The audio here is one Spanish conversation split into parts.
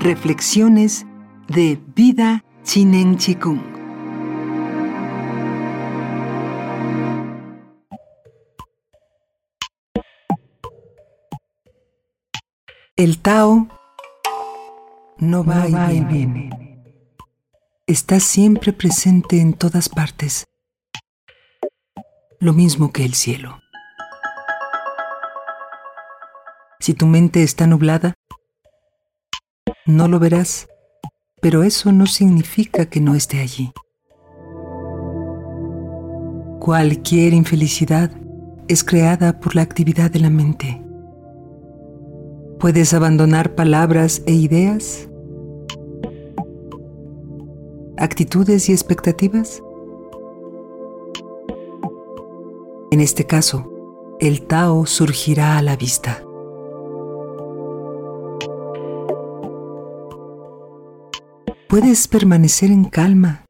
Reflexiones de Vida Chinen Chikung. El Tao no va, y, viene. Está siempre presente en todas partes. Lo mismo que el cielo. Si tu mente está nublada, no lo verás, pero eso no significa que no esté allí. Cualquier infelicidad es creada por la actividad de la mente. Puedes abandonar palabras e ideas, actitudes y expectativas. En este caso, el Tao surgirá a la vista. Puedes permanecer en calma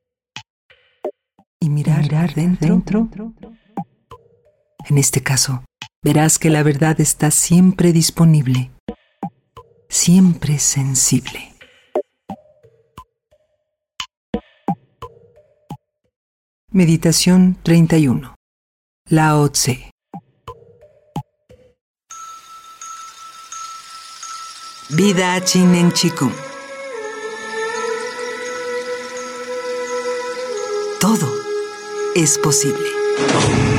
y mirar, dentro. En este caso, verás que la verdad está siempre disponible, siempre sensible. Meditación 31. Lao Tse. Vida Chinen Chikung. Todo es posible.